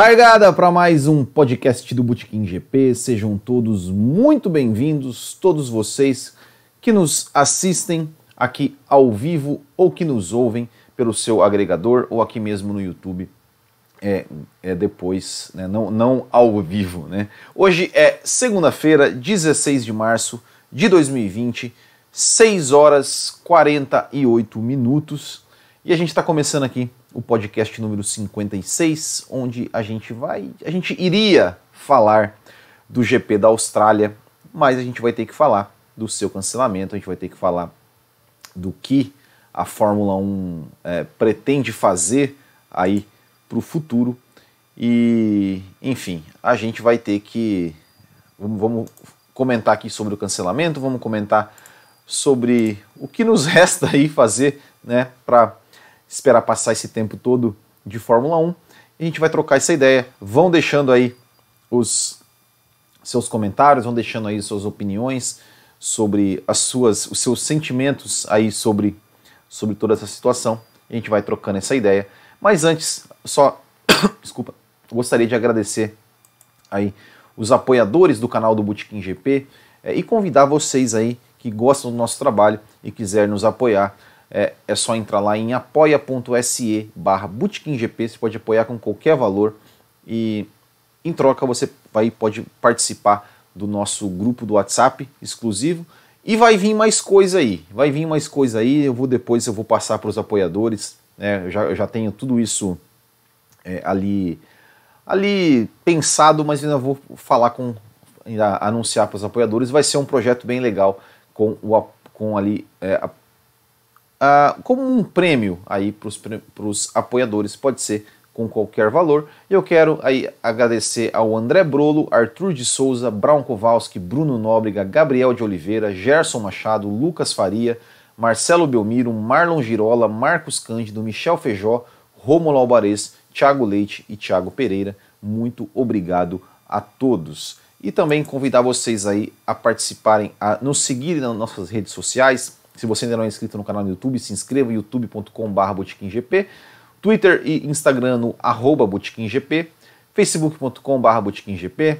Largada para mais um podcast do Botequim GP. Sejam todos muito bem-vindos, todos vocês que nos assistem aqui ao vivo ou que nos ouvem pelo seu agregador ou aqui mesmo no YouTube. É, é depois, né? não, não ao vivo. Né? Hoje é segunda-feira, 16 de março de 2020, 6 horas 48 minutos. E a gente está começando aqui o podcast número 56, onde a gente vai, a gente iria falar do GP da Austrália, mas a gente vai ter que falar do seu cancelamento, a gente vai ter que falar do que a Fórmula 1 é, pretende fazer aí para o futuro. E, enfim, a gente vai ter que. Vamos, vamos comentar aqui sobre o cancelamento, vamos comentar sobre o que nos resta aí fazer né, para esperar passar esse tempo todo de Fórmula 1. E a gente vai trocar essa ideia. Vão deixando aí os seus comentários, vão deixando aí suas opiniões sobre as suas, os seus sentimentos aí sobre, sobre toda essa situação. A gente vai trocando essa ideia. Mas antes, só desculpa, gostaria de agradecer aí os apoiadores do canal do Botequim GP é, e convidar vocês aí que gostam do nosso trabalho e quiserem nos apoiar é, é só entrar lá em apoia.se barra Você pode apoiar com qualquer valor e em troca você vai, pode participar do nosso grupo do WhatsApp exclusivo. E vai vir mais coisa aí, vai vir mais coisa aí, eu vou depois eu vou passar para os apoiadores, né, eu, já, eu já tenho tudo isso é, ali ali pensado, mas ainda vou falar com ainda anunciar para os apoiadores, vai ser um projeto bem legal com o com ali é, uh, como um prêmio aí para os apoiadores, pode ser com qualquer valor. Eu quero aí agradecer ao André Brolo, Arthur de Souza, Brown Kowalski, Bruno Nóbrega, Gabriel de Oliveira, Gerson Machado, Lucas Faria, Marcelo Belmiro, Marlon Girola, Marcos Cândido, Michel Feijó, Romulo Alvarez, Thiago Leite e Thiago Pereira. Muito obrigado a todos. E também convidar vocês aí a participarem, a nos seguirem nas nossas redes sociais, se você ainda não é inscrito no canal do YouTube, se inscreva youtube.com.br botequimgp, Twitter e Instagram no arroba botequimgp, facebook.com.br botequimgp,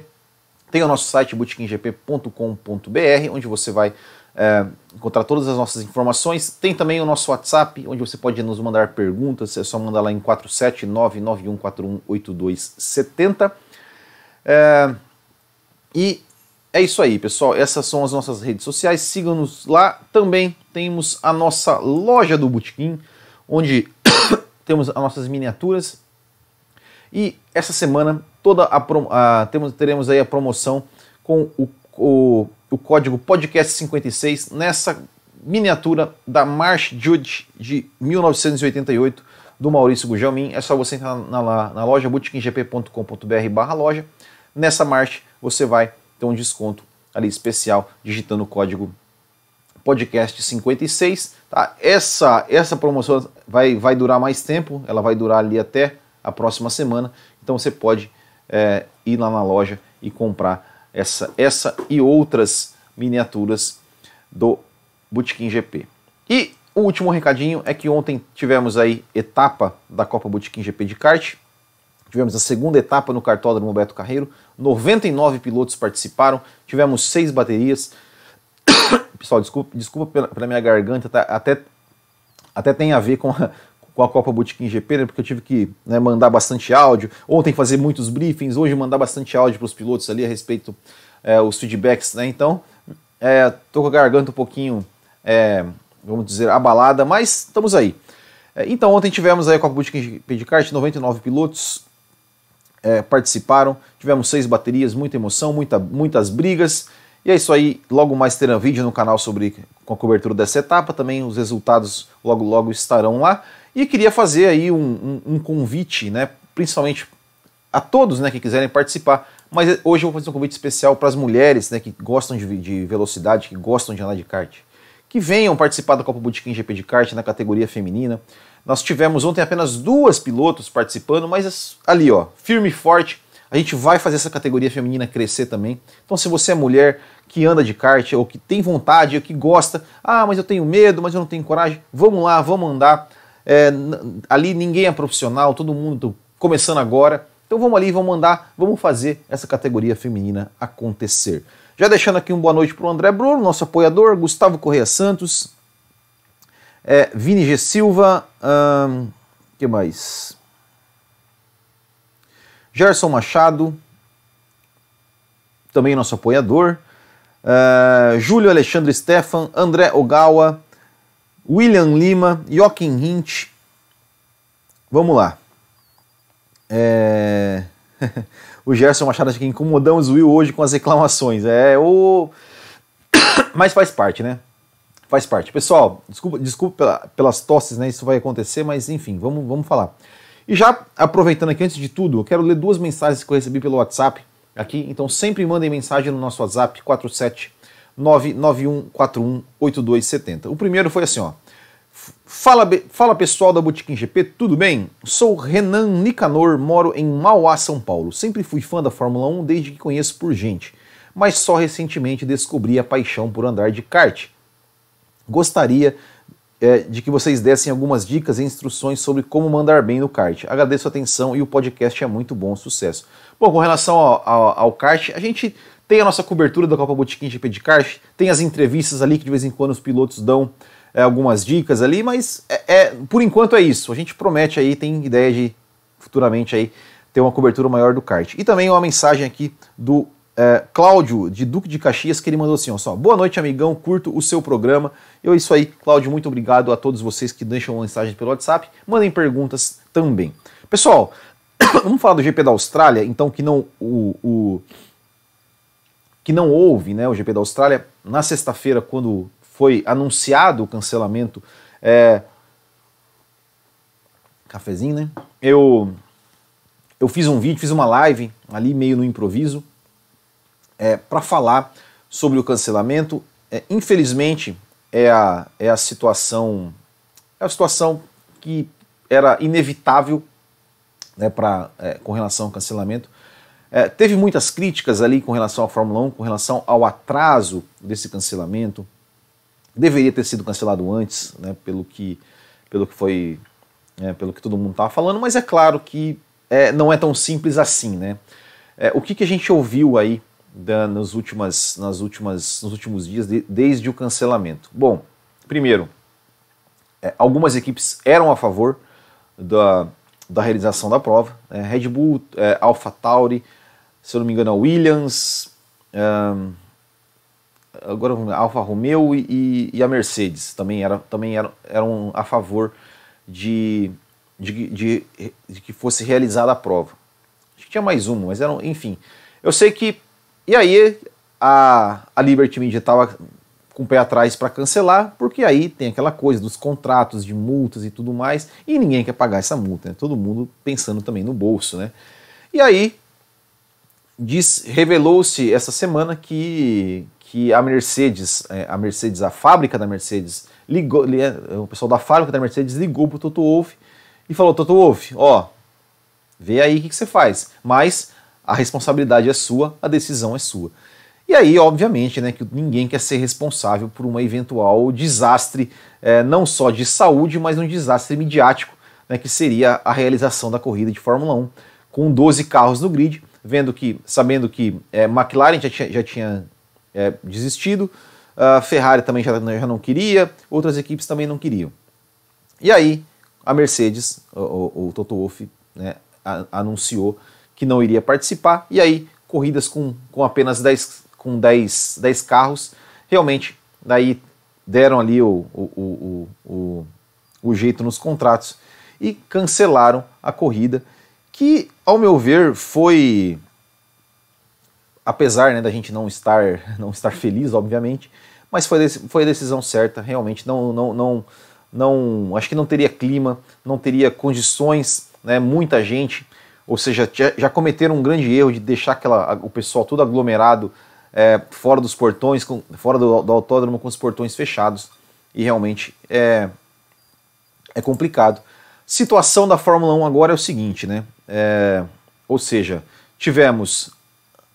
tem o nosso site botequimgp.com.br, onde você vai é, encontrar todas as nossas informações. Tem também o nosso WhatsApp, onde você pode nos mandar perguntas, é só mandar lá em 47991418270. É, e é isso aí, pessoal. Essas são as nossas redes sociais. Sigam-nos lá. Também temos a nossa loja do Botequim, onde temos as nossas miniaturas. E essa semana toda a, a temos, teremos aí a promoção com o, o, o código podcast56 nessa miniatura da March Jude de 1988 do Maurício Gugelmin. É só você entrar na, na, na loja botequimgp.com.br barra loja. Nessa March você vai ter um desconto ali especial digitando o código podcast 56. Tá? Essa, essa promoção vai, vai durar mais tempo, ela vai durar ali até a próxima semana. Então você pode é, ir lá na loja e comprar essa, essa e outras miniaturas do Botequim GP. E o último recadinho é que ontem tivemos aí etapa da Copa Botequim GP de kart. Tivemos a segunda etapa no cartódromo Beto Carreiro, 99 pilotos participaram, tivemos seis baterias. Pessoal, desculpa, desculpa pela, pela minha garganta, tá, até, até tem a ver com a, com a Copa Botequim GP, né, porque eu tive que né, mandar bastante áudio, ontem fazer muitos briefings, hoje mandar bastante áudio para os pilotos ali a respeito é, os feedbacks, né? Então, é, tô com a garganta um pouquinho, é, vamos dizer, abalada, mas estamos aí. É, então, ontem tivemos aí a Copa GP de kart, 99 pilotos, é, participaram. Tivemos seis baterias, muita emoção, muita, muitas brigas. E é isso aí. Logo mais terá vídeo no canal sobre com a cobertura dessa etapa. Também os resultados logo logo estarão lá. E queria fazer aí um, um, um convite, né, principalmente a todos né, que quiserem participar. Mas hoje eu vou fazer um convite especial para as mulheres né, que gostam de, de, velocidade, que gostam de andar de kart. Que venham participar da Copa Botequim GP de kart na categoria feminina. Nós tivemos ontem apenas duas pilotos participando, mas ali, ó, firme e forte. A gente vai fazer essa categoria feminina crescer também. Então, se você é mulher que anda de kart ou que tem vontade, ou que gosta, ah, mas eu tenho medo, mas eu não tenho coragem, vamos lá, vamos andar. É, ali ninguém é profissional, todo mundo começando agora. Então vamos ali, vamos mandar, vamos fazer essa categoria feminina acontecer. Já deixando aqui uma boa noite para o André Bruno, nosso apoiador, Gustavo Correia Santos, é, Vini G. Silva, hum, que mais? Gerson Machado, também nosso apoiador, uh, Júlio Alexandre Stefan, André Ogawa, William Lima, Joaquim Hint. Vamos lá. É... o Gerson Machado aqui incomodamos o Will hoje com as reclamações. É o. mas faz parte, né? Faz parte. Pessoal, desculpa, desculpa pela, pelas tosses, né? Isso vai acontecer, mas enfim, vamos, vamos falar. E já aproveitando aqui, antes de tudo, eu quero ler duas mensagens que eu recebi pelo WhatsApp aqui. Então sempre mandem mensagem no nosso WhatsApp 47 991418270. O primeiro foi assim, ó. Fala, fala pessoal da Boutique GP, tudo bem? Sou Renan Nicanor, moro em Mauá, São Paulo. Sempre fui fã da Fórmula 1 desde que conheço por gente, mas só recentemente descobri a paixão por andar de kart. Gostaria é, de que vocês dessem algumas dicas e instruções sobre como mandar bem no kart. Agradeço a atenção e o podcast é muito bom, sucesso. Bom, com relação ao, ao, ao kart, a gente tem a nossa cobertura da Copa Botequim GP de kart, tem as entrevistas ali que de vez em quando os pilotos dão é, algumas dicas ali, mas é, é, por enquanto é isso. A gente promete aí, tem ideia de futuramente aí ter uma cobertura maior do kart. E também uma mensagem aqui do é, Cláudio, de Duque de Caxias, que ele mandou assim: ó, só, boa noite, amigão, curto o seu programa. Eu, isso aí, Cláudio, muito obrigado a todos vocês que deixam mensagens pelo WhatsApp, mandem perguntas também. Pessoal, vamos falar do GP da Austrália, então, que não o, o que não houve, né, o GP da Austrália, na sexta-feira, quando foi anunciado o cancelamento, é... cafezinho, né? Eu eu fiz um vídeo, fiz uma live ali meio no improviso, é, para falar sobre o cancelamento. É, infelizmente, é a, é a situação é a situação que era inevitável né, pra, é, com relação ao cancelamento. É, teve muitas críticas ali com relação à Fórmula 1, com relação ao atraso desse cancelamento. Deveria ter sido cancelado antes, né, pelo, que, pelo que foi. É, pelo que todo mundo estava falando, mas é claro que é, não é tão simples assim. Né? É, o que, que a gente ouviu aí da, nas últimas, nas últimas, nos últimos dias, de, desde o cancelamento? Bom, primeiro, é, algumas equipes eram a favor da, da realização da prova. É, Red Bull, é, Alpha Tauri, se eu não me engano, a Williams, um, agora Alfa Romeo e, e, a Mercedes também, era, também eram, eram a favor de, de, de, de que fosse realizada a prova. Acho que tinha mais uma, mas eram, enfim. Eu sei que e aí a, a Liberty Media estava com o pé atrás para cancelar, porque aí tem aquela coisa dos contratos de multas e tudo mais, e ninguém quer pagar essa multa, né? todo mundo pensando também no bolso, né? E aí revelou-se essa semana que, que a Mercedes, é, a Mercedes, a fábrica da Mercedes, ligou, é, o pessoal da fábrica da Mercedes ligou para o Toto Wolff e falou, Toto Wolff, ó, vê aí o que, que você faz, mas a responsabilidade é sua, a decisão é sua. E aí, obviamente, né, que ninguém quer ser responsável por um eventual desastre, é, não só de saúde, mas um desastre midiático, né, que seria a realização da corrida de Fórmula 1, com 12 carros no grid, vendo que, sabendo que é, McLaren já tinha, já tinha é, desistido, a Ferrari também já, já não queria, outras equipes também não queriam. E aí, a Mercedes, o, o, o Toto Wolff, né, anunciou que não iria participar, e aí corridas com, com apenas 10, com 10, 10 carros, realmente daí deram ali o, o, o, o, o jeito nos contratos e cancelaram a corrida, que ao meu ver foi apesar né, da gente não estar não estar feliz, obviamente, mas foi, foi a decisão certa, realmente não, não, não, não acho que não teria clima, não teria condições, né, muita gente ou seja, já cometeram um grande erro de deixar aquela, o pessoal todo aglomerado é, fora dos portões, com, fora do, do, autódromo com os portões fechados. E realmente é, é complicado. Situação da Fórmula 1 agora é o seguinte, né? É, ou seja, tivemos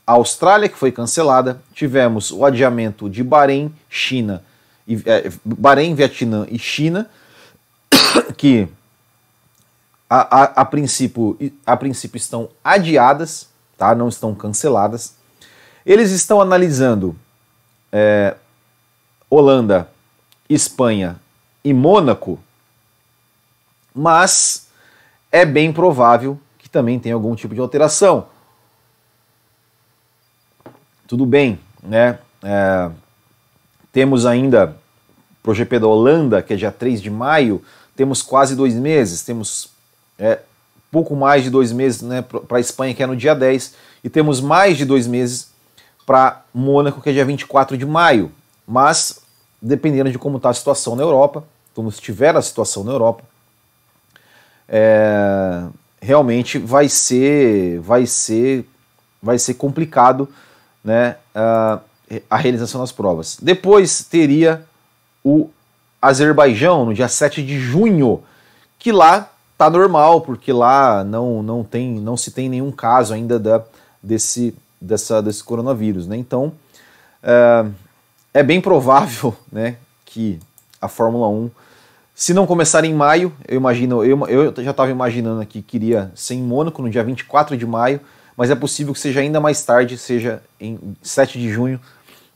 a Austrália que foi cancelada, tivemos o adiamento de Bahrein, China, e, é, Bahrein, Vietnã e China, que a, a, a, princípio, a princípio estão adiadas, tá? não estão canceladas. Eles estão analisando é, Holanda, Espanha e Mônaco, mas é bem provável que também tenha algum tipo de alteração. Tudo bem, né? É, temos ainda pro GP da Holanda, que é dia 3 de maio, temos quase dois meses, temos é, pouco mais de dois meses né, para a Espanha, que é no dia 10, e temos mais de dois meses para Mônaco, que é dia 24 de maio. Mas, dependendo de como está a situação na Europa, como estiver a situação na Europa, é, realmente vai ser, vai ser, vai ser complicado né, a, a realização das provas. Depois teria o Azerbaijão, no dia 7 de junho, que lá tá normal, porque lá não, não, tem, não se tem nenhum caso ainda da, desse, dessa, desse coronavírus. Né? Então, é, é bem provável né, que a Fórmula 1, se não começar em maio, eu imagino, eu, eu já estava imaginando aqui que iria ser em Mônaco no dia 24 de maio, mas é possível que seja ainda mais tarde, seja em 7 de junho,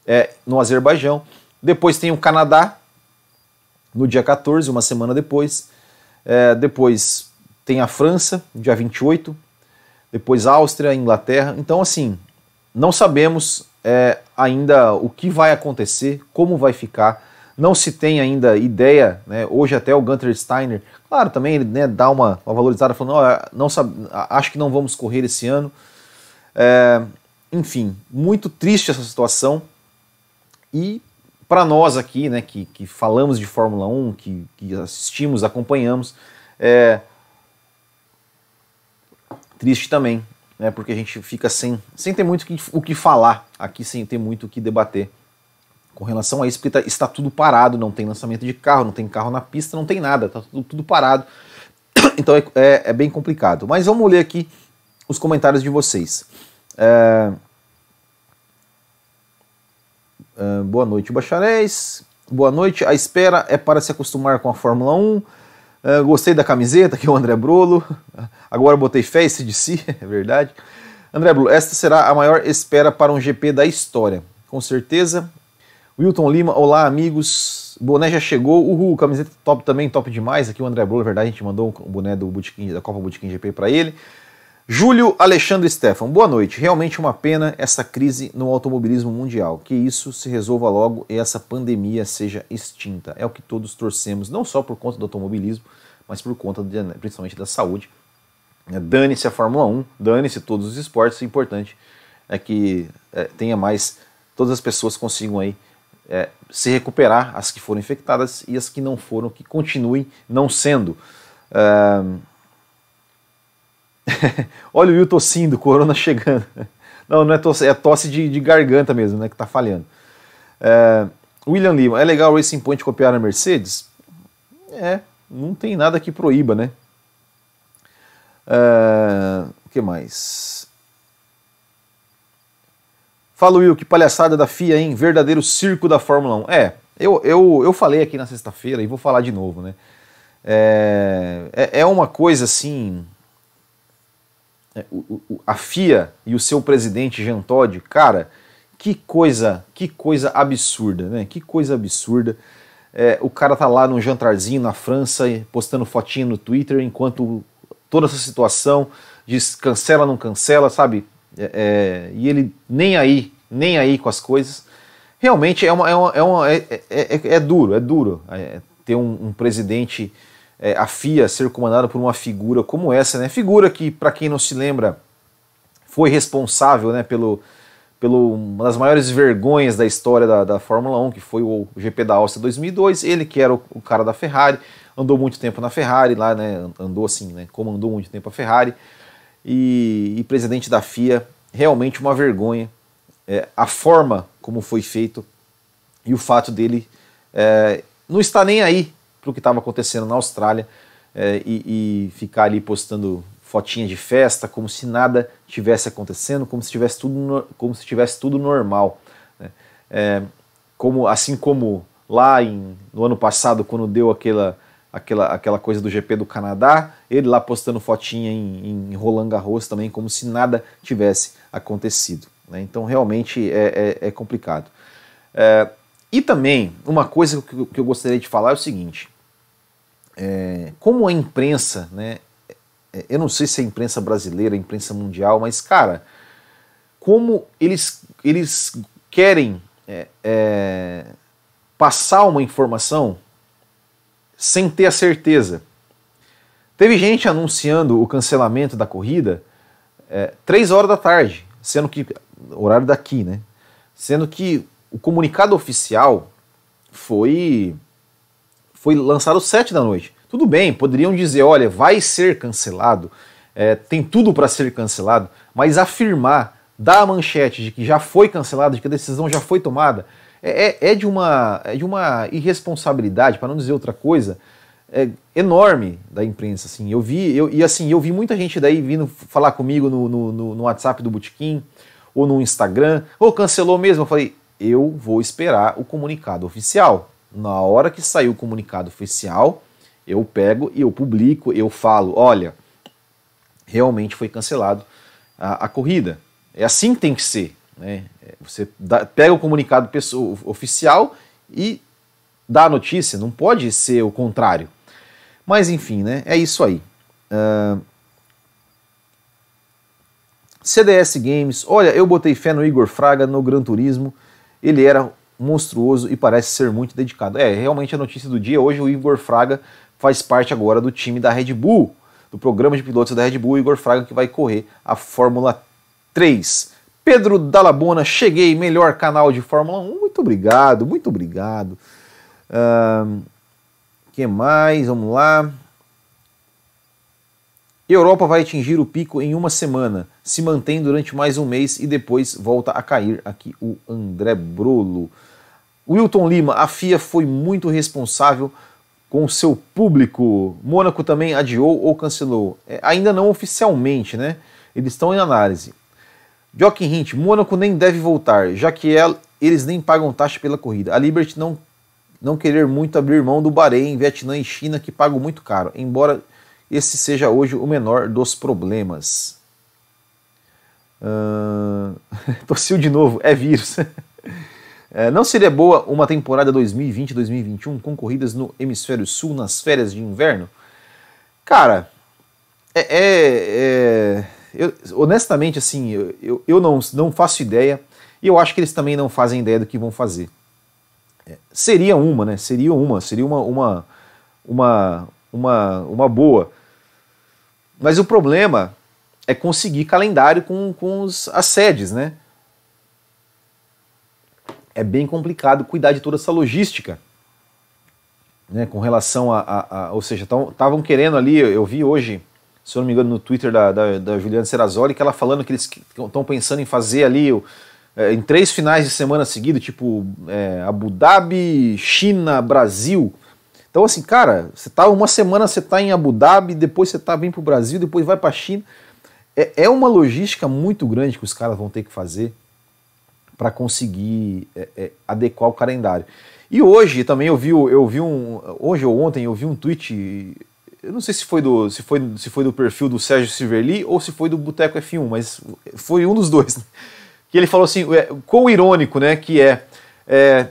é, no Azerbaijão. Depois tem o Canadá, no dia 14, uma semana depois. É, depois tem a França, dia 28. Depois Áustria, Inglaterra. Então, assim, não sabemos é, ainda o que vai acontecer, como vai ficar. Não se tem ainda ideia, né? hoje até o Gunter Steiner, claro, também ele né, dá uma, uma valorizada, falando, oh, não sabe, acho que não vamos correr esse ano. É, enfim, muito triste essa situação. E para nós aqui, né, que, que falamos de Fórmula 1, que, que assistimos, acompanhamos, é triste também, né, porque a gente fica sem, sem ter muito o que falar aqui, sem ter muito o que debater com relação a isso, porque tá, está tudo parado, não tem lançamento de carro, não tem carro na pista, não tem nada, está tudo, tudo parado. Então é, é, é, bem complicado. Mas vamos ler aqui os comentários de vocês. É, Boa noite, bacharéis. Boa noite. A espera é para se acostumar com a Fórmula 1. Uh, gostei da camiseta, que é o André Brolo. Agora botei fé de si, é verdade. André Brolo, esta será a maior espera para um GP da história. Com certeza. Wilton Lima, olá amigos. Boné já chegou. Uhul, camiseta top também, top demais. Aqui o André Brolo, é verdade, a gente mandou o boné do Bootkin, da Copa Bootkin GP para ele. Júlio Alexandre Stefan, boa noite. Realmente uma pena essa crise no automobilismo mundial. Que isso se resolva logo e essa pandemia seja extinta. É o que todos torcemos, não só por conta do automobilismo, mas por conta de, né, principalmente da saúde. É, dane-se a Fórmula 1, dane-se todos os esportes. O importante é que é, tenha mais, todas as pessoas consigam aí é, se recuperar, as que foram infectadas e as que não foram, que continuem não sendo. Uh, Olha o Will tossindo, corona chegando. Não, não é tosse, é tosse de, de garganta mesmo, né, que tá falhando. É, William Lima, é legal o Racing Point copiar a Mercedes? É, não tem nada que proíba, né? É, o que mais? Fala Will, que palhaçada da FIA, hein? Verdadeiro circo da Fórmula 1. É, eu, eu, eu falei aqui na sexta-feira e vou falar de novo, né? É, é, é uma coisa assim é, a FIA e o seu presidente Jean Todt, cara, que coisa, que coisa absurda, né? Que coisa absurda. É, o cara tá lá num jantarzinho na França, postando fotinho no Twitter, enquanto toda essa situação diz cancela, não cancela, sabe? É, é, e ele nem aí, nem aí com as coisas. Realmente é, uma, é, uma, é, uma, é, é, é duro, é duro ter um, um presidente é, a FIA ser comandada por uma figura como essa, né? Figura que, para quem não se lembra, foi responsável, né, pelo, pelo uma das maiores vergonhas da história da, da Fórmula 1, que foi o GP da Áustria 2002. Ele que era o, o, cara da Ferrari, andou muito tempo na Ferrari lá, né? Andou assim, né? Comandou muito tempo a Ferrari e, e presidente da FIA. Realmente uma vergonha. É, a forma como foi feito e o fato dele é, não estar nem aí para o que estava acontecendo na Austrália é, e, e, ficar ali postando fotinha de festa, como se nada tivesse acontecendo, como se tivesse tudo, como se tivesse tudo normal. Né? É, como, assim como lá em, no ano passado, quando deu aquela, aquela, aquela coisa do GP do Canadá, ele lá postando fotinha em, em Roland Garros também, como se nada tivesse acontecido. Né? Então realmente é, é, é complicado. É, e também, uma coisa que, que, eu gostaria de falar é o seguinte: é, como a imprensa, né, é, eu não sei se é a imprensa brasileira, a imprensa mundial, mas cara, como eles, eles querem é, é, passar uma informação sem ter a certeza. Teve gente anunciando o cancelamento da corrida é, três horas da tarde, sendo que horário daqui, né? Sendo que o comunicado oficial foi foi lançado às sete da noite. Tudo bem, poderiam dizer, olha, vai ser cancelado, é, tem tudo para ser cancelado, mas afirmar, dar a manchete de que já foi cancelado, de que a decisão já foi tomada, é, é, é de, uma, é de uma irresponsabilidade, para não dizer outra coisa, é, enorme da imprensa. Assim. Eu vi, eu, e assim, eu vi muita gente daí vindo falar comigo no, no, no WhatsApp do Botequim, ou no Instagram, ou cancelou mesmo. Eu falei, eu vou esperar o comunicado oficial. Na hora que sair o comunicado oficial, eu pego e eu publico, eu falo, olha, realmente foi cancelado a, a corrida. É assim que tem que ser. Né? É, você dá, pega o comunicado pessoa, oficial e dá a notícia, não pode ser o contrário. Mas enfim, né? é isso aí. Uh, CDS Games, olha, eu botei fé no Igor Fraga no Gran Turismo, ele era monstruoso e parece ser muito dedicado. É, realmente a notícia do dia, hoje o Igor Fraga faz parte agora do time da Red Bull, do programa de pilotos da Red Bull, Igor Fraga que vai correr a Fórmula 3. Pedro Dalabona, cheguei, melhor canal de Fórmula 1. Muito obrigado, muito obrigado. Uh, que mais? Vamos lá. Europa vai atingir o pico em uma semana, se mantém durante mais um mês e depois volta a cair. Aqui o André Brolo. Wilton Lima, a FIA foi muito responsável com o seu público. Mônaco também adiou ou cancelou. É, ainda não oficialmente, né? Eles estão em análise. Joaquim Hint, Mônaco nem deve voltar, já que ela, eles nem pagam taxa pela corrida. A Liberty não, não querer muito abrir mão do Bahrein, Vietnã e China, que pagam muito caro, embora esse seja hoje o menor dos problemas. Uh... Tossiu de novo, é vírus. é, não seria boa uma temporada 2020-2021 com corridas no hemisfério sul nas férias de inverno? Cara, é, é, é eu, honestamente, assim, eu, eu, eu, não, não faço ideia e eu acho que eles também não fazem ideia do que vão fazer. É, seria uma, né? Seria uma, seria uma, uma, uma, uma, uma boa. Mas o problema é conseguir calendário com, com os, as sedes, né? É bem complicado cuidar de toda essa logística. Né, com relação a, a, a ou seja, estavam querendo ali, eu vi hoje se eu não me engano, no Twitter da, da, da Juliana Serrazoli, que ela falando que eles estão pensando em fazer ali é, em três finais de semana seguidos, tipo é, Abu Dhabi, China, Brasil. Então, assim, cara, você tá uma semana você tá em Abu Dhabi, depois você tá vem pro Brasil, depois vai pra China. É, é uma logística muito grande que os caras vão ter que fazer para conseguir é, é, adequar o calendário. E hoje também eu vi, eu vi um. Hoje ou ontem eu vi um tweet eu não sei se foi do, se foi, se foi do perfil do Sérgio Silverli ou se foi do Boteco F1, mas foi um dos dois. Né? Que ele falou assim, é, quão irônico, né, que é, é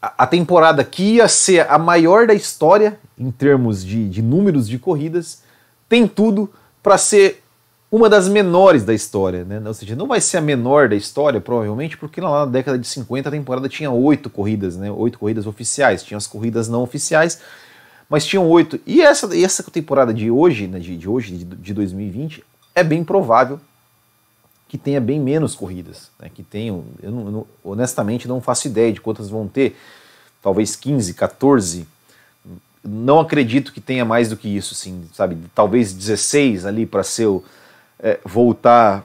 a temporada que ia ser a maior da história em termos de, de números de corridas, tem tudo para ser uma das menores da história, né? Ou seja, não vai ser a menor da história, provavelmente, porque lá na década de 50 a temporada tinha oito corridas, né? Oito corridas oficiais, tinha as corridas não oficiais, mas tinham oito. E essa, essa temporada de hoje, né, de, de hoje, de, de 2020, é bem provável que tenha bem menos corridas. Né, que tenham, eu, não, eu honestamente não faço ideia de quantas vão ter, talvez 15, 14. Não acredito que tenha mais do que isso, assim, sabe? Talvez 16 ali para ser é, voltar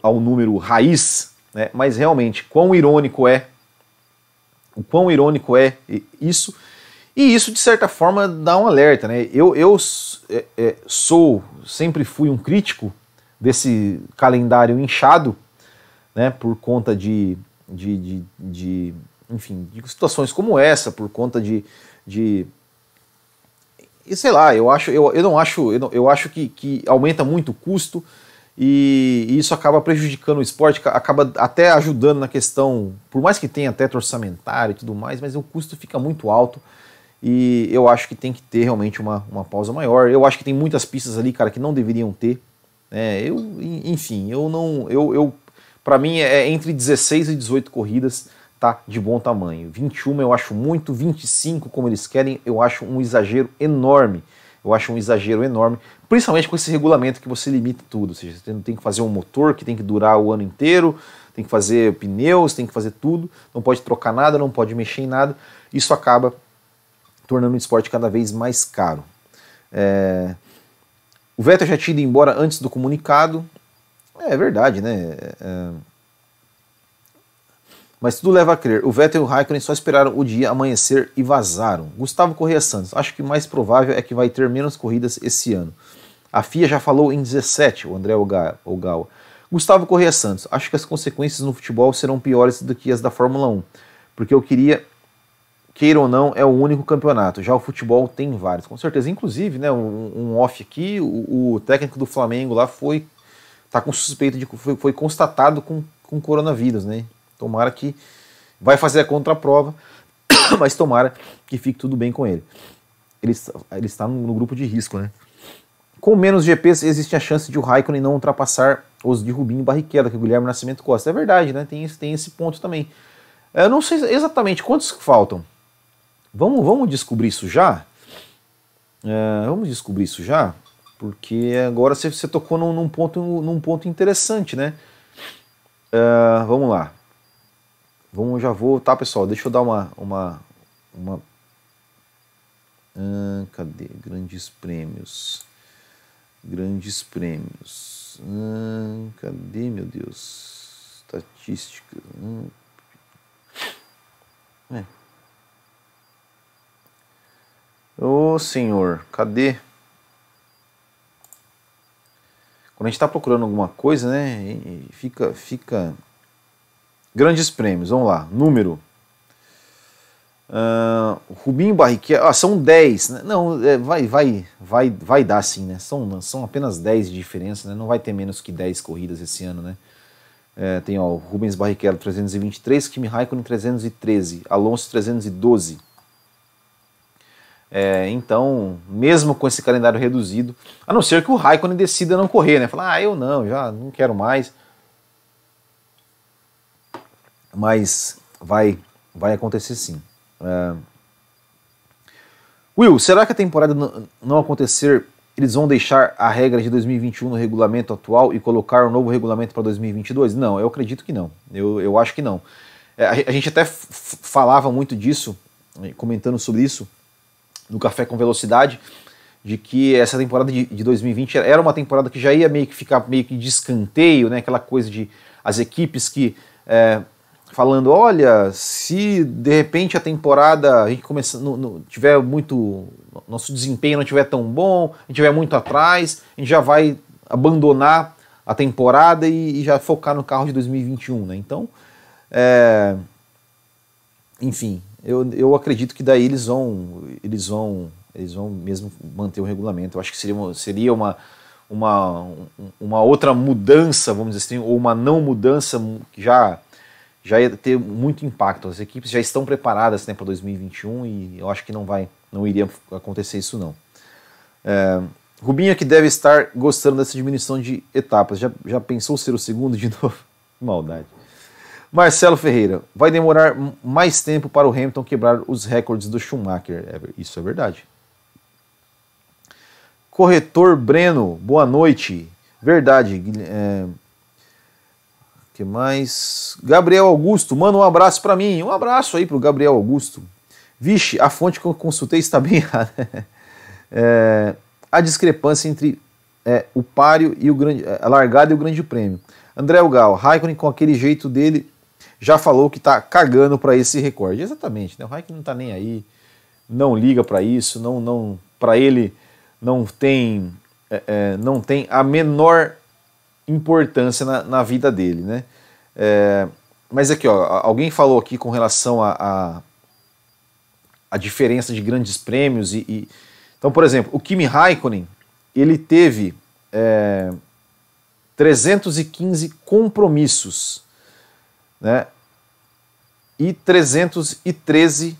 ao número raiz, né? mas realmente, quão irônico é, o quão irônico é isso e isso, de certa forma, dá um alerta. Né? Eu, eu é, é, sou, sempre fui um crítico desse calendário inchado, né, por conta de, de, de, de, enfim, de situações como essa, por conta de, de e sei lá, eu acho, eu, eu não acho, eu, não, eu acho que, que aumenta muito o custo e, e, isso acaba prejudicando o esporte, acaba até ajudando na questão, por mais que tenha teto orçamentário e tudo mais, mas o custo fica muito alto e eu acho que tem que ter realmente uma, uma pausa maior. Eu acho que tem muitas pistas ali, cara, que não deveriam ter. Né? Eu, enfim, eu não, eu, eu para mim é entre 16 e 18 corridas tá de bom tamanho. 21 eu acho muito, 25 como eles querem, eu acho um exagero enorme. Eu acho um exagero enorme, principalmente com esse regulamento que você limita tudo. Ou seja, você tem que fazer um motor que tem que durar o ano inteiro, tem que fazer pneus, tem que fazer tudo, não pode trocar nada, não pode mexer em nada. Isso acaba tornando o esporte cada vez mais caro. É... O Vettel já tinha ido embora antes do comunicado. É, verdade, né? É... Mas tudo leva a crer. O Vettel e o Raikkonen só esperaram o dia amanhecer e vazaram. Gustavo Correia Santos. Acho que o mais provável é que vai ter menos corridas esse ano. A FIA já falou em 17, o André Ogawa. Gustavo Correia Santos. Acho que as consequências no futebol serão piores do que as da Fórmula 1. Porque eu queria, queira ou não, é o único campeonato. Já o futebol tem vários, com certeza. Inclusive, né, um, um off aqui, o, o, técnico do Flamengo lá foi. tá com suspeita de. foi, foi constatado com, com coronavírus, né? Tomara que vai fazer a contraprova, mas tomara que fique tudo bem com ele. Ele, ele está no, no, grupo de risco, né? Com menos GPs existe a chance de o Raikkonen não ultrapassar os de Rubinho Barrichello, que é o Guilherme Nascimento Costa. É verdade, né? Tem, tem esse ponto também. Eu não sei exatamente quantos faltam. Vamos, vamos descobrir isso já? É, vamos descobrir isso já? Porque agora você, você tocou num, num, ponto, num ponto interessante, né? É, vamos lá. Vamos, já vou, tá pessoal, deixa eu dar uma, uma, uma ah, cadê? Grandes prêmios. Grandes prêmios. Ah, cadê, meu Deus? Estatística. Hum. É. Ô senhor, cadê? Quando a gente está procurando alguma coisa, né? Fica, fica Grandes prêmios, vamos lá. Número. Uh, Rubinho Barrichello, ah, são 10, né? não, é, vai, vai, vai, vai dar sim, né? São, são apenas 10 de diferença, né? Não vai ter menos que 10 corridas esse ano, né? É, tem ó, Rubens Barrichello 323, Kimi Raikkonen 313, Alonso 312. É, então, mesmo com esse calendário reduzido, a não ser que o Raikkonen decida não correr, né? Falar, ah, eu não, já não quero mais mas vai, vai acontecer sim. É... Will, será que a temporada não acontecer, eles vão deixar a regra de 2021 no regulamento atual e colocar um novo regulamento para 2022? Não, eu acredito que não. Eu, eu acho que não. É, a, gente até falava muito disso, eh, comentando sobre isso no Café com Velocidade, de que essa temporada de, de 2020 era uma temporada que já ia meio que ficar meio que de escanteio, né? aquela coisa de as equipes que é, falando, olha, se de repente a temporada a gente começa, no, no, tiver muito, nosso desempenho não tiver tão bom, a gente tiver muito atrás, a gente já vai abandonar a temporada e, e já focar no carro de 2021, né? Então, é, enfim, eu, eu acredito que daí eles vão, eles vão, eles vão mesmo manter o regulamento. Eu acho que seria uma, seria uma uma, uma outra mudança, vamos dizer assim, ou uma não mudança já já ia ter muito impacto. As equipes já estão preparadas né, para 2021 e eu acho que não vai, não iria acontecer isso não. É, Rubinho é que deve estar gostando dessa diminuição de etapas. Já, já pensou ser o segundo de novo? Maldade. Marcelo Ferreira, vai demorar mais tempo para o Hamilton quebrar os recordes do Schumacher. É, isso é verdade. Corretor Breno, boa noite. Verdade. É, que mais? Gabriel Augusto, manda um abraço para mim. Um abraço aí pro Gabriel Augusto. Vixe, a fonte que eu consultei está bem errada. é, a discrepância entre é, o páreo e o grande, a largada e o grande prêmio. André Gal, Raikkonen com aquele jeito dele já falou que tá cagando para esse recorde. Exatamente, né? O Raikkonen não tá nem aí, não liga para isso, não, não, para ele não tem, é, é, não tem a menor importância na, na vida dele, né? É, mas aqui, ó, alguém falou aqui com relação a, a, a diferença de grandes prêmios e, e Então, por exemplo, o Kimi Raikkonen, ele teve é, 315 compromissos, né? E 313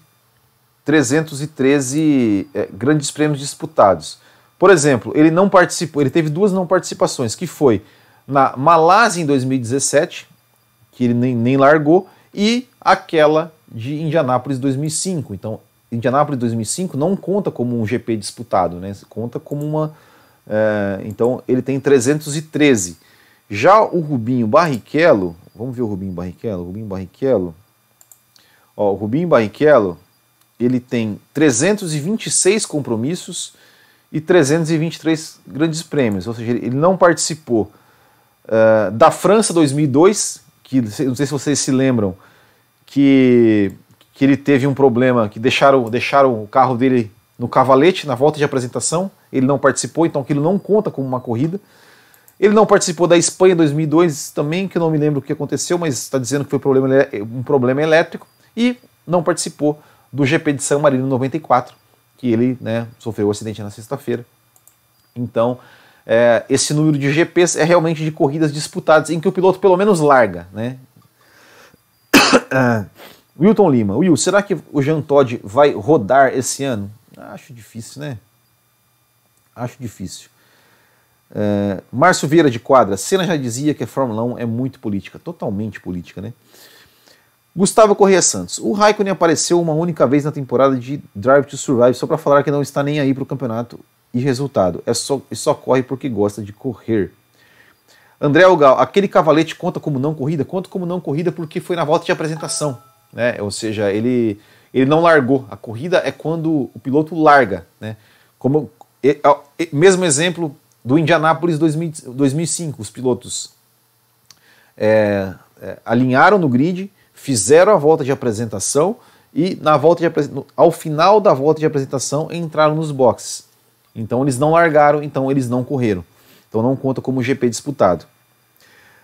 313 é, grandes prêmios disputados. Por exemplo, ele não participou, ele teve duas não participações, que foi na Malásia em 2017, que ele nem, nem largou, e aquela de Indianápolis 2005. Então, Indianápolis 2005 não conta como um GP disputado, né? Conta como uma. É, então, ele tem 313. Já o Rubinho Barrichello, vamos ver o Rubinho Barrichello. Rubinho Barrichello, ó, o Rubinho Barrichello, ele tem 326 compromissos e 323 grandes prêmios, ou seja, ele não participou uh, da França 2002, que não sei se vocês se lembram, que, que ele teve um problema, que deixaram, deixaram o carro dele no cavalete na volta de apresentação, ele não participou, então aquilo não conta como uma corrida. Ele não participou da Espanha 2002 também, que eu não me lembro o que aconteceu, mas está dizendo que foi problema, um problema elétrico, e não participou do GP de San Marino 94, que ele né, sofreu o um acidente na sexta-feira. Então, é, esse número de GPs é realmente de corridas disputadas em que o piloto pelo menos larga. Né? Wilton Lima, Will, será que o Jean Todt vai rodar esse ano? Acho difícil, né? Acho difícil. É, Márcio Vieira de Quadra, Senna já dizia que a Fórmula 1 é muito política, totalmente política, né? Gustavo Correia Santos. O Raikkonen apareceu uma única vez na temporada de Drive to Survive só para falar que não está nem aí para o campeonato e resultado. É só, só corre porque gosta de correr. André Algal, aquele cavalete conta como não corrida? Conta como não corrida porque foi na volta de apresentação. Né? Ou seja, ele, ele não largou. A corrida é quando o piloto larga. Né? Como, mesmo exemplo do Indianápolis 2005. Os pilotos é, é, alinharam no grid fizeram a volta de apresentação e na volta de, ao final da volta de apresentação entraram nos boxes. Então eles não largaram, então eles não correram. Então não conta como GP disputado.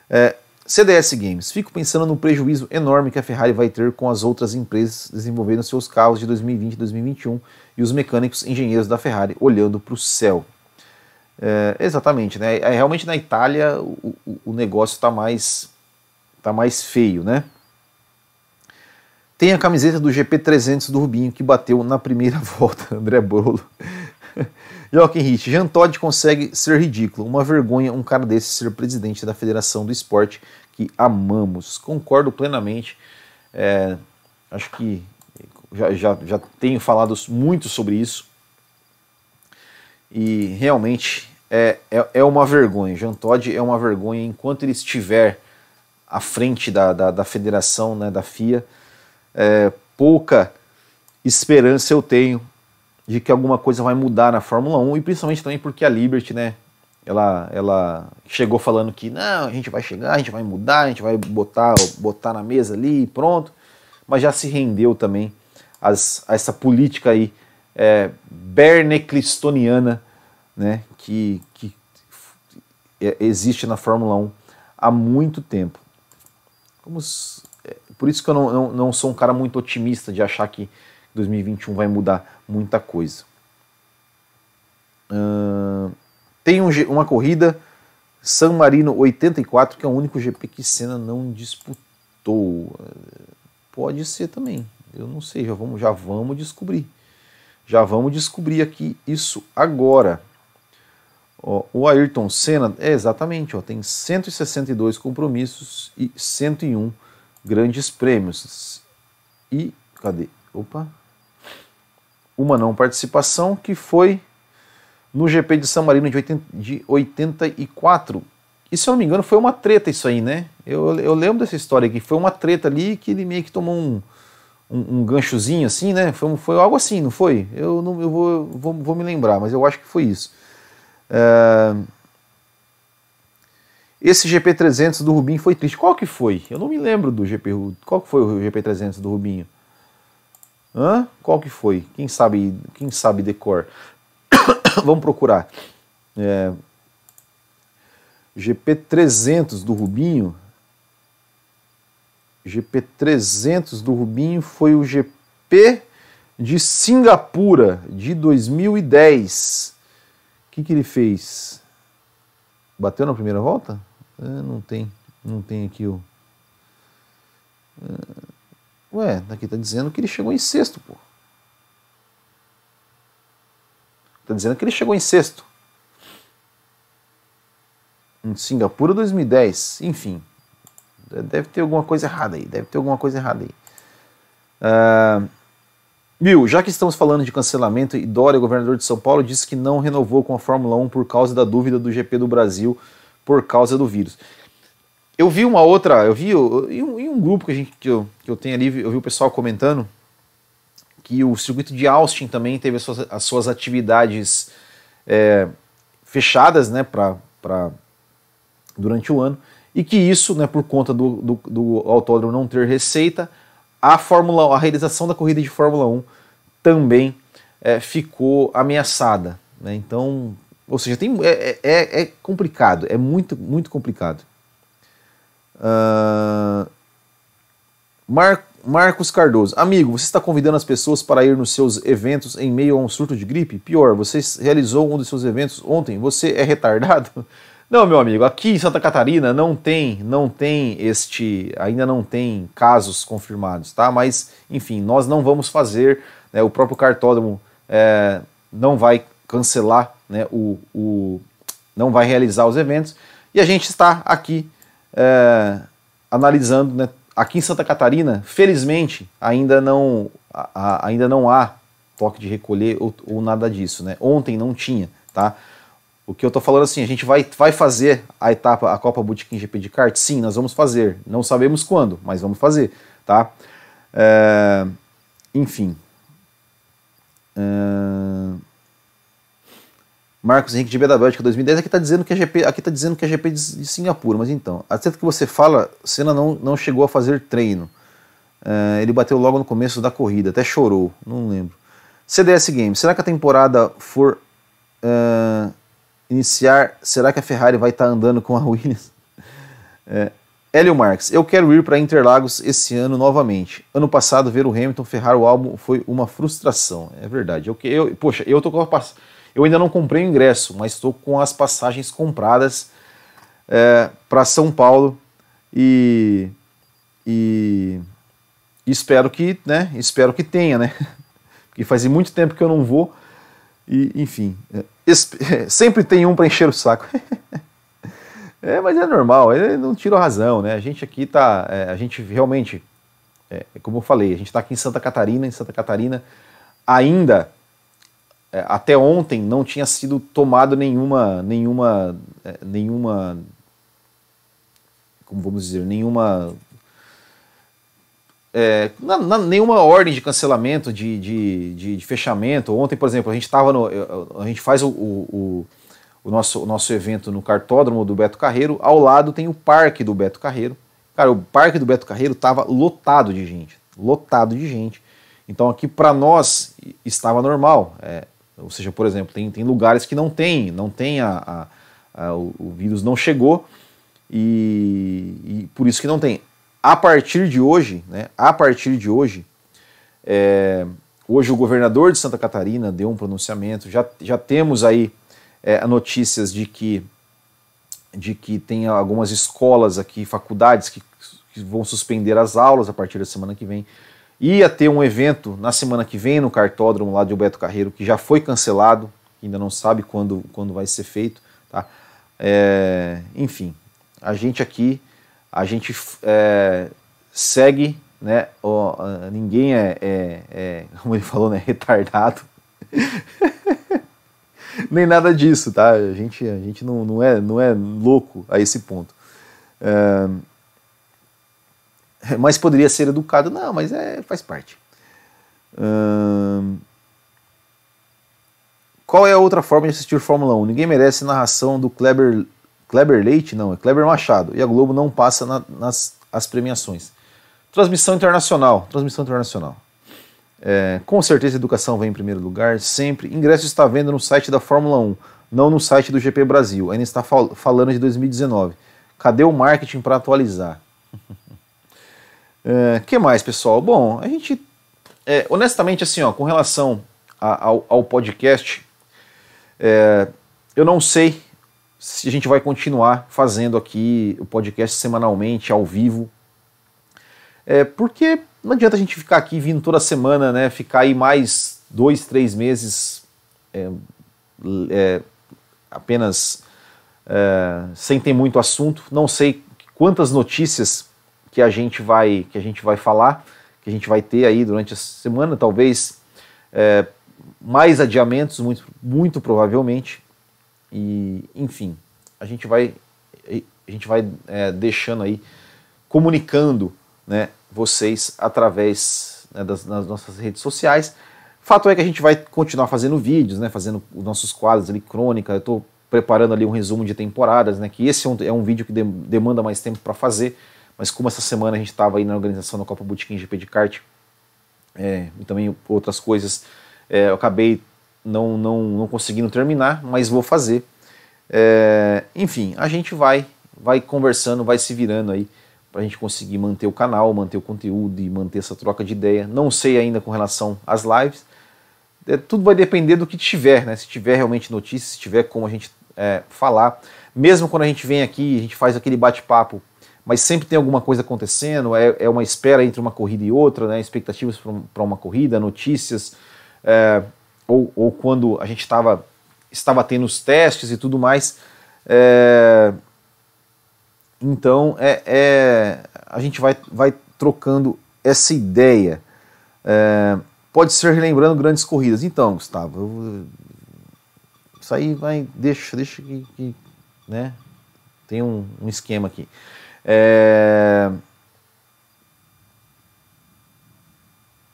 É, CDS Games. Fico pensando no prejuízo enorme que a Ferrari vai ter com as outras empresas desenvolvendo seus carros de 2020 e 2021 e os mecânicos engenheiros da Ferrari olhando para o céu. É, exatamente, né? É, realmente na Itália o, o negócio está mais, tá mais feio, né? Tem a camiseta do GP300 do Rubinho, que bateu na primeira volta, André Brolo. Joaquim Rich, Jean Todt consegue ser ridículo. Uma vergonha um cara desse ser presidente da Federação do Esporte que amamos. Concordo plenamente. É, acho que já, já, já tenho falado muito sobre isso. E realmente é, é, é uma vergonha. Jean Todt é uma vergonha enquanto ele estiver à frente da, da, da federação, né, da FIA é, pouca esperança eu tenho de que alguma coisa vai mudar na Fórmula 1 e principalmente também porque a Liberty, né, ela, ela chegou falando que não, a gente vai chegar, a gente vai mudar, a gente vai botar, botar na mesa ali e pronto, mas já se rendeu também as, a essa política aí é, berneclistoniana né, que, que existe na Fórmula 1 há muito tempo. Vamos por isso que eu não, não, não sou um cara muito otimista de achar que 2021 vai mudar muita coisa. Uh, tem um, uma corrida San Marino 84, que é o único GP que Senna não disputou. Pode ser também. Eu não sei, já vamos, já vamos descobrir. Já vamos descobrir aqui isso agora. Ó, o Ayrton Senna, é exatamente, ó, tem 162 compromissos e 101 grandes prêmios. E cadê? Opa. Uma não participação que foi no GP de San Marino de, 80, de 84. E se eu não me engano, foi uma treta isso aí, né? Eu, eu lembro dessa história aqui. Foi uma treta ali que ele meio que tomou um, um, um ganchozinho assim, né? Foi, foi algo assim, não foi? Eu, não, eu vou, vou, vou me lembrar, mas eu acho que foi isso. É... Esse GP300 do Rubinho foi triste. Qual que foi? Eu não me lembro do GP. Qual que foi o GP300 do Rubinho? Hã? Qual que foi? Quem sabe, quem sabe decor? Vamos procurar. É, GP300 do Rubinho. GP300 do Rubinho foi o GP de Singapura de 2010. O que, que ele fez? Bateu na primeira volta? É, não tem, não tem aqui o. É, ué, aqui tá dizendo que ele chegou em sexto, pô. Tá dizendo que ele chegou em sexto. Em Singapura 2010, enfim. Deve ter alguma coisa errada aí, deve ter alguma coisa errada aí. Uh, Bill, já que estamos falando de cancelamento, e Dória, governador de São Paulo, disse que não renovou com a Fórmula 1 por causa da dúvida do GP do Brasil por causa do vírus. Eu vi uma outra, eu vi em um, um grupo que, a gente, que, eu, que eu tenho ali, eu vi o pessoal comentando que o circuito de Austin também teve as suas, as suas atividades é, fechadas né, pra, pra, durante o ano e que isso, né, por conta do, do, do autódromo não ter receita, a Fórmula a realização da corrida de Fórmula 1 também é, ficou ameaçada. Né? Então, ou seja, tem, é, é, é complicado, é muito, muito complicado. Uh, Mar, Marcos Cardoso, amigo, você está convidando as pessoas para ir nos seus eventos em meio a um surto de gripe? Pior, você realizou um dos seus eventos ontem, você é retardado? Não, meu amigo, aqui em Santa Catarina não tem, não tem este, ainda não tem casos confirmados, tá? Mas, enfim, nós não vamos fazer, né, o próprio cartódromo é, não vai cancelar, né, o, o, não vai realizar os eventos e a gente está aqui é, analisando, né, aqui em Santa Catarina, felizmente ainda não, a, ainda não há toque de recolher ou, ou nada disso, né? Ontem não tinha, tá? O que eu tô falando assim, a gente vai, vai fazer a etapa, a Copa Bootkin GP de kart? Sim, nós vamos fazer. Não sabemos quando, mas vamos fazer, tá? É, enfim. É, Marcos Henrique de Bélgica 2010 aqui está dizendo que é GP, aqui tá dizendo que é GP de, de Singapura, mas então, até que você fala, Senna não, não chegou a fazer treino. É, ele bateu logo no começo da corrida, até chorou, não lembro. CDS Games, será que a temporada for uh, iniciar, será que a Ferrari vai estar tá andando com a Williams? É, Hélio Marques, eu quero ir para Interlagos esse ano novamente. Ano passado, ver o Hamilton ferrar o álbum foi uma frustração. É verdade. Eu, eu, poxa, eu, tô com a, eu ainda não comprei o ingresso, mas estou com as passagens compradas é, para São Paulo e, e, espero que, né, espero que tenha, né? Porque faz muito tempo que eu não vou e, enfim, é, sempre tem um para encher o saco. é, mas é normal, ele não tira a razão, né? A gente aqui tá, é, a gente realmente, é, como eu falei, a gente está aqui em Santa Catarina, em Santa Catarina ainda é, até ontem não tinha sido tomado nenhuma, nenhuma, é, nenhuma, como vamos dizer, nenhuma é, na, na, nenhuma ordem de cancelamento, de, de, de, de, fechamento. Ontem, por exemplo, a gente estava. A gente faz o, o, o, nosso, o nosso evento no cartódromo do Beto Carreiro, ao lado tem o parque do Beto Carreiro. Cara, o parque do Beto Carreiro estava lotado de gente. Lotado de gente. Então aqui para nós estava normal. É, ou seja, por exemplo, tem, tem lugares que não tem, não tem a, a, a o, o, vírus não chegou e, e por isso que não tem a partir de hoje, né, a partir de hoje, é, hoje o governador de Santa Catarina deu um pronunciamento, já, já temos aí é, notícias de que, de que tem algumas escolas aqui, faculdades que, que vão suspender as aulas a partir da semana que vem. Ia ter um evento na semana que vem no cartódromo lá de Alberto Carreiro, que já foi cancelado, ainda não sabe quando, quando vai ser feito. Tá? É, enfim, a gente aqui a gente é, segue, né? Ó, ninguém é, é, é, como ele falou, né? Retardado. Nem nada disso, tá? A gente, a gente não, não, é, não é louco a esse ponto. Mas poderia ser educado, não, mas é, faz parte. qual é a outra forma de assistir Fórmula 1? Ninguém merece narração do Kleber Kleber Leite, não, é Kleber Machado. E a Globo não passa na, nas as premiações. Transmissão internacional. Transmissão internacional. É, com certeza a educação vem em primeiro lugar, sempre. Ingresso está vendo no site da Fórmula 1, não no site do GP Brasil. Ainda está fal falando de 2019. Cadê o marketing para atualizar? é, que mais, pessoal? Bom, a gente é, honestamente, assim, ó, com relação a, ao, ao, podcast, é, eu não sei se a gente vai continuar fazendo aqui o podcast semanalmente, ao vivo, é, porque não adianta a gente ficar aqui vindo toda semana, né? Ficar aí mais dois, três meses é, é, apenas sem ter muito assunto. Não sei quantas notícias que a gente vai que a gente vai falar, que a gente vai ter aí durante a semana, talvez é, mais adiamentos, muito, muito provavelmente. E, enfim, a gente vai, a gente vai é, deixando aí, comunicando né, vocês através né, das, das, nossas redes sociais. Fato é que a gente vai continuar fazendo vídeos, né, fazendo os nossos quadros ali, crônica. Eu estou preparando ali um resumo de temporadas, né, que esse é um, é um vídeo que de, demanda mais tempo para fazer, mas como essa semana a gente estava aí na organização da Copa Botequim GP de kart é, e também outras coisas, é, eu acabei não, não, não conseguindo terminar, mas vou fazer. É, enfim, a gente vai, vai conversando, vai se virando aí para a gente conseguir manter o canal, manter o conteúdo e manter essa troca de ideia. Não sei ainda com relação às lives. É, tudo vai depender do que tiver, né? Se tiver realmente notícias, se tiver como a gente é, falar. Mesmo quando a gente vem aqui, a gente faz aquele bate-papo, mas sempre tem alguma coisa acontecendo, é, é uma espera entre uma corrida e outra, né? expectativas para uma corrida, notícias. É, ou, ou quando a gente estava estava tendo os testes e tudo mais. É, então é, é, a gente vai, vai trocando essa ideia. É, pode ser relembrando grandes corridas. Então, Gustavo, eu, isso aí vai. Deixa, deixa que. que né? Tem um, um esquema aqui. É,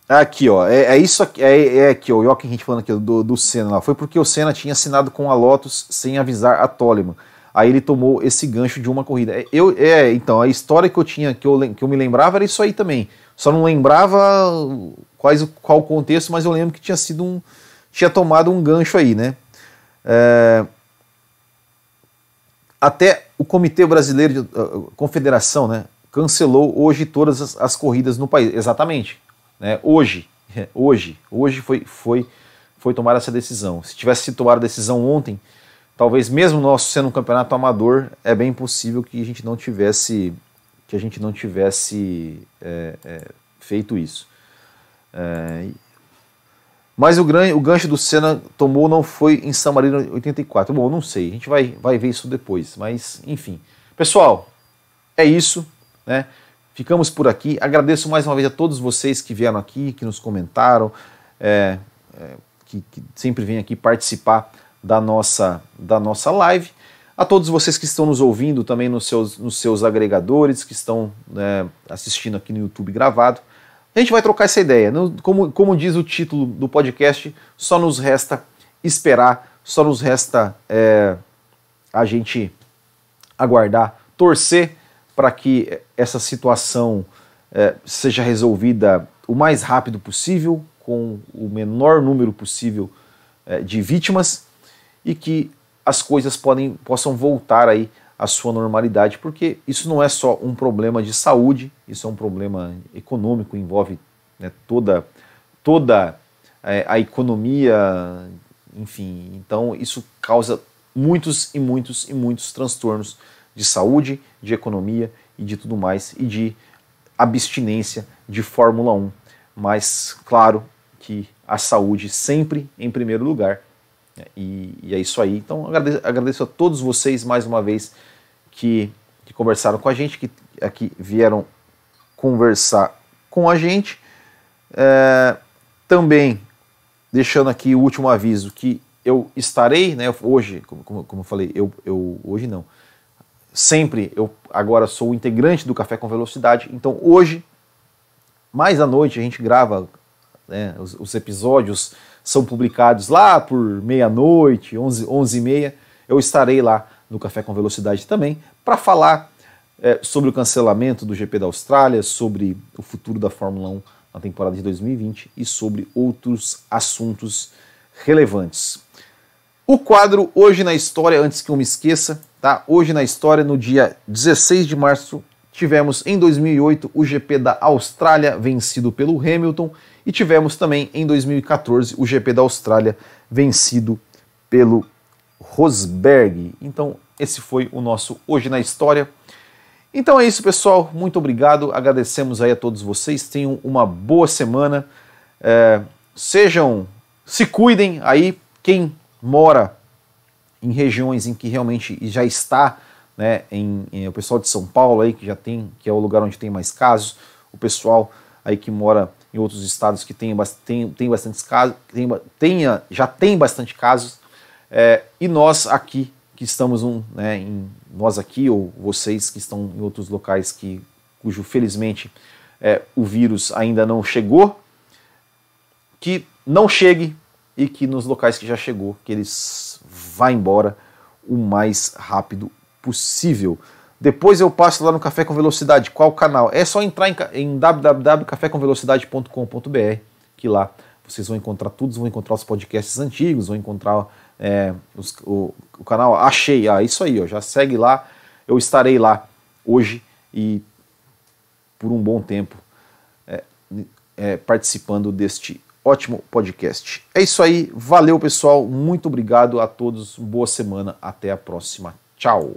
Aqui, ó, é, é isso aqui, é, é aqui, ó, o Jochen Hint falando aqui do, do Senna lá. Foi porque o Senna tinha assinado com a Lotus sem avisar a Toleman. Aí ele tomou esse gancho de uma corrida. É, eu, é, então, a história que eu tinha, que eu, que eu me lembrava era isso aí também. Só não lembrava quais, qual o contexto, mas eu lembro que tinha sido um. tinha tomado um gancho aí, né? É, até o Comitê Brasileiro de uh, Confederação, né? Cancelou hoje todas as, as corridas no país. Exatamente né? Hoje, hoje, hoje foi, foi, foi tomar essa decisão. Se tivesse sido tomada a decisão ontem, talvez mesmo nosso sendo um campeonato amador, é bem possível que a gente não tivesse que a gente não tivesse é, é, feito isso. É, mas o, gran, o gancho do Senna tomou não foi em San Marino 84. Bom, não sei, a gente vai, vai ver isso depois. Mas, enfim. Pessoal, é isso. Né? Ficamos por aqui. Agradeço mais uma vez a todos vocês que vieram aqui, que nos comentaram, é, é, que, que, sempre vêm aqui participar da nossa, da nossa live. A todos vocês que estão nos ouvindo também nos seus, nos seus agregadores, que estão né, assistindo aqui no YouTube gravado. A gente vai trocar essa ideia. Como, como diz o título do podcast, só nos resta esperar, só nos resta é, a gente aguardar, torcer para que essa situação é, seja resolvida o mais rápido possível, com o menor número possível é, de vítimas e que as coisas podem, possam voltar aí à sua normalidade, porque isso não é só um problema de saúde, isso é um problema econômico, envolve né, toda, toda é, a economia, enfim, então isso causa muitos e muitos e muitos transtornos de saúde, de economia e de tudo mais, e de abstinência de Fórmula 1. Mas, claro, que a saúde sempre em primeiro lugar. Né? E, e é isso aí. Então, agradeço, agradeço, a todos vocês mais uma vez que, que conversaram com a gente, que aqui vieram conversar com a gente. É, também deixando aqui o último aviso que eu estarei, né, hoje, como, como eu falei, eu, eu hoje não, sempre eu agora sou integrante do Café com Velocidade, então hoje, mais à noite, a gente grava, né, os, os, episódios são publicados lá por meia-noite, 11, 11 e meia, eu estarei lá no Café com Velocidade também para falar é, sobre o cancelamento do GP da Austrália, sobre o futuro da Fórmula 1 na temporada de 2020 e sobre outros assuntos relevantes. O quadro Hoje na História, antes que eu me esqueça, tá? Hoje na História, no dia 16 de março, tivemos em 2008 o GP da Austrália vencido pelo Hamilton e tivemos também em 2014 o GP da Austrália vencido pelo Rosberg. Então, esse foi o nosso Hoje na História. Então é isso, pessoal. Muito obrigado. Agradecemos aí a todos vocês. Tenham uma boa semana. É, sejam, se cuidem aí. Quem mora em regiões em que realmente já está, né, em, em, o pessoal de São Paulo aí que já tem, que é o lugar onde tem mais casos, o pessoal aí que mora em outros estados que tem, tem, tem bastantes casos, tenha, já tem bastante casos, é, e nós aqui que estamos um, né, em, nós aqui ou vocês que estão em outros locais que cujo felizmente é, o vírus ainda não chegou, que não chegue e que nos locais que já chegou que eles vá embora o mais rápido possível. Depois eu passo lá no Café com Velocidade. Qual canal? É só entrar em, em que lá vocês vão encontrar tudo, vão encontrar os podcasts antigos, vão encontrar é, os, o, o, canal Achei. Ah, isso aí, ó, já segue lá. Eu estarei lá hoje e por um bom tempo é, é, participando deste ótimo podcast. É isso aí, valeu pessoal, muito obrigado a todos, boa semana, até a próxima. Tchau.